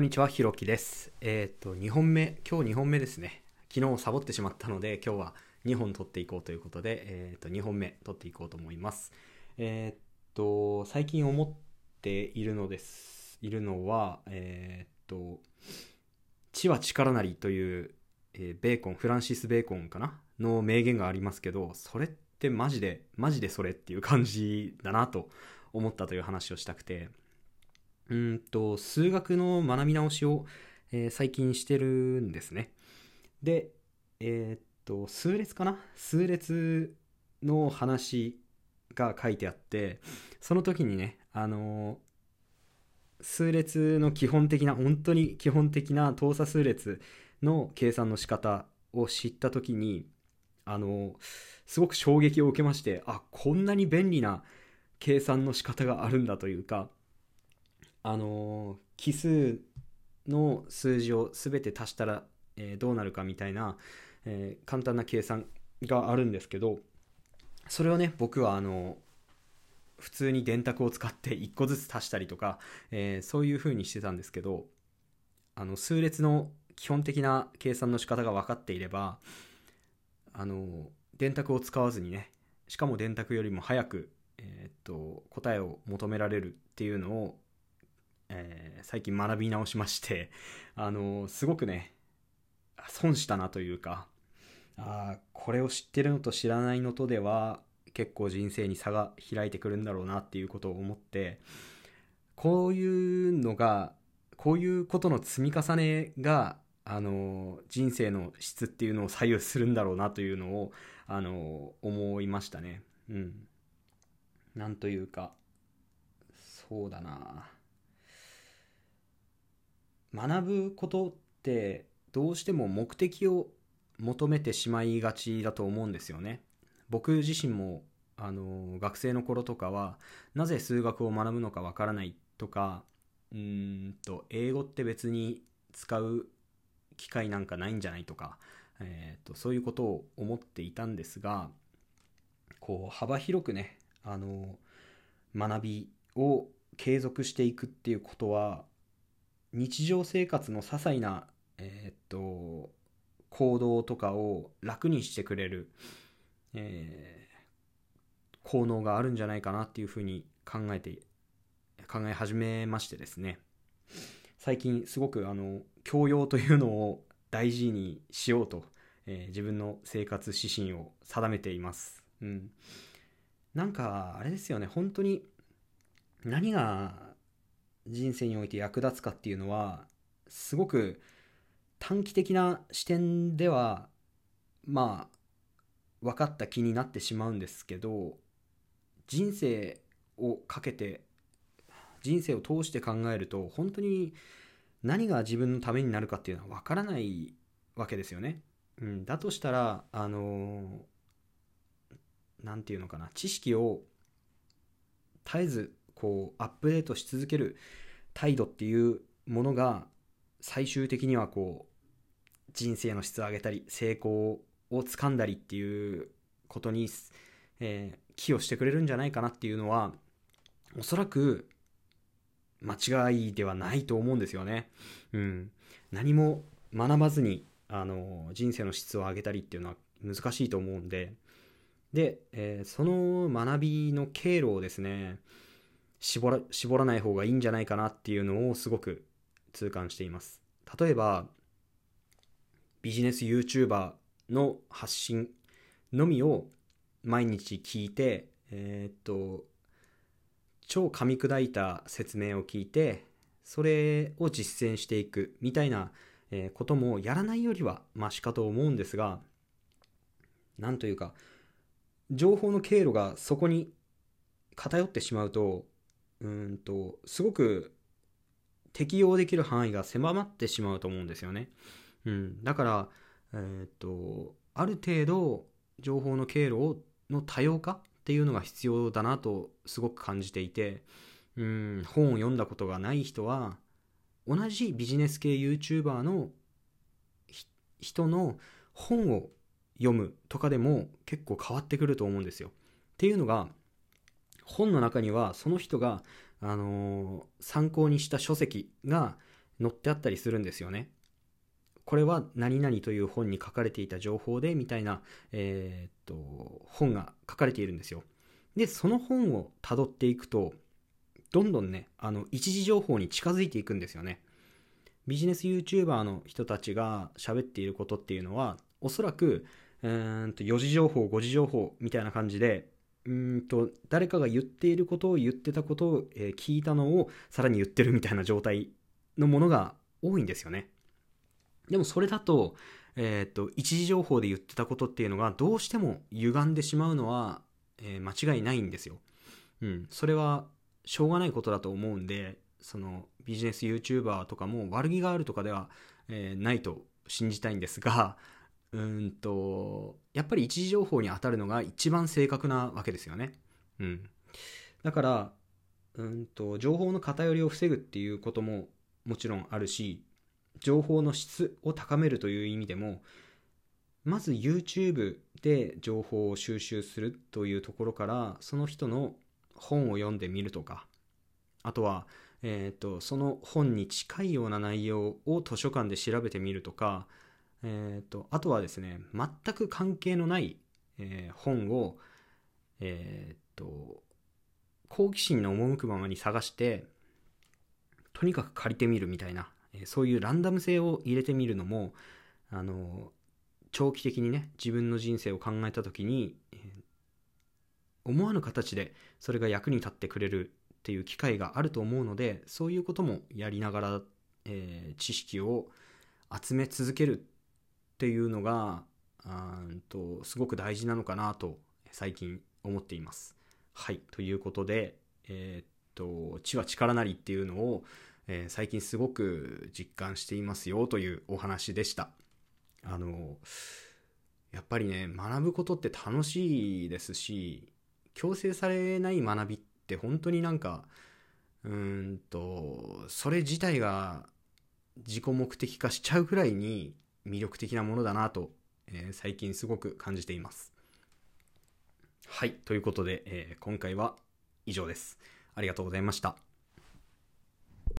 こんにちは、ひろきです。えっ、と、2本目、今日2本目ですね。昨日サボってしまったので、今日は2本撮っていこうということで、えっ、と、2本目撮っていこうと思います。えっ、と、最近思っているのです、いるのは、えっ、と、知は力なりという、えベーコン、フランシス・ベーコンかな？の名言がありますけど、それってマジで、マジでそれっていう感じだなと思ったという話をしたくて、うんと、数学の学び直しを、えー最近してるんですね。で、えーっと、数列かな？数列の話が書いてあって、その時にね、あのー数列の基本的な、本当に基本的な等差数列の計算の仕方を知った時に、あのすごく衝撃を受けまして、あ、こんなに便利な計算の仕方があるんだというか、あの奇数の数字を全て足したら、えーどうなるかみたいな、えー簡単な計算があるんですけどそれをね僕はあの普通に電卓を使って1個ずつ足したりとか、えーそういう風にしてたんですけどあの数列の基本的な計算の仕方が分かっていればあの電卓を使わずにねしかも電卓よりも早く、えーっと答えを求められるっていうのをえー最近学び直しまして、あのすごくね、損したなというか、あーこれを知ってるのと知らないのとでは、結構人生に差が開いてくるんだろうなっていうことを思って、こういうのが、こういうことの積み重ねが、あの人生の質っていうのを左右するんだろうなというのを、あの思いましたね。うん。なんというか、そうだな。学ぶことってどうしても目的を求めてしまいがちだと思うんですよね。僕自身もあの学生の頃とかはなぜ数学を学ぶのかわからないとかうんと英語って別に使う機会なんかないんじゃないとか、えーとそういうことを思っていたんですがこう幅広くねあの学びを継続していくっていうことは日常生活の些細な、えーっと行動とかを楽にしてくれる、えー効能があるんじゃないかなっていうふうに考えて考え始めましてですね。最近すごくあの教養というのを大事にしようと、えー自分の生活指針を定めています、うん、なんかあれですよね。本当に何が人生において役立つかっていうのはすごく短期的な視点ではまあ分かった気になってしまうんですけど人生をかけて人生を通して考えると本当に何が自分のためになるかっていうのは分からないわけですよね。うん、だとしたらあのなんていうのかな知識を絶えずこうアップデートし続ける態度っていうものが最終的にはこう人生の質を上げたり成功をつかんだりっていうことに、えー寄与してくれるんじゃないかなっていうのはおそらく間違いではないと思うんですよね。うん、何も学ばずにあの人生の質を上げたりっていうのは難しいと思うんでで、えーその学びの経路をですね絞ら絞らない方がいいんじゃないかなっていうのをすごく痛感しています。例えばビジネス YouTuber の発信のみを毎日聞いてえーっと超噛み砕いた説明を聞いてそれを実践していくみたいなこともやらないよりはマシかと思うんですがなんというか情報の経路がそこに偏ってしまうとうんとすごく適用できる範囲が狭まってしまうと思うんですよね。うん、だから、えーっとある程度情報の経路の多様化っていうのが必要だなとすごく感じていて、うん、本を読んだことがない人は同じビジネス系 YouTuber の人の本を読むとかでも結構変わってくると思うんですよ。っていうのが本の中にはその人が、あのー参考にした書籍が載ってあったりするんですよね。これは何々という本に書かれていた情報でみたいな、えー、っと本が書かれているんですよ。でその本をたどっていくとどんどんねあの一時情報に近づいていくんですよね。ビジネス YouTuber の人たちが喋っていることっていうのはおそらくうーんと4時情報5時情報みたいな感じでうんと誰かが言っていることを言ってたことを、えー、聞いたのをさらに言ってるみたいな状態のものが多いんですよね。でもそれだと,、えー、と一時情報で言ってたことっていうのがどうしても歪んでしまうのは、えー、間違いないんですよ。うん、それはしょうがないことだと思うんでそのビジネス YouTuber とかも悪気があるとかでは、え、ないと信じたいんですがうんとやっぱり一時情報に当たるのが一番正確なわけですよね。うん、だからうんと情報の偏りを防ぐっていうことももちろんあるし情報の質を高めるという意味でもまず YouTube で情報を収集するというところからその人の本を読んでみるとかあとは、えーと、その本に近いような内容を図書館で調べてみるとか、えーと、あとはですね全く関係のない、えー、本を、えーと好奇心の赴くままに探してとにかく借りてみるみたいなえそういうランダム性を入れてみるのもあの長期的にね自分の人生を考えた時に思わぬ形でそれが役に立ってくれるっていう機会があると思うのでそういうこともやりながら、えー、知識を集め続けるっていうのがうんとすごく大事なのかなと最近思っています。はいということで、えー、っと「知は力なり」っていうのをえー、最近すごく実感していますよというお話でした。あの、やっぱりね、学ぶことって楽しいですし、強制されない学びって本当になんか、うんと、それ自体が自己目的化しちゃうくらいに魅力的なものだなと、えー、最近すごく感じています。はい、ということで、えー、今回は以上です。ありがとうございました。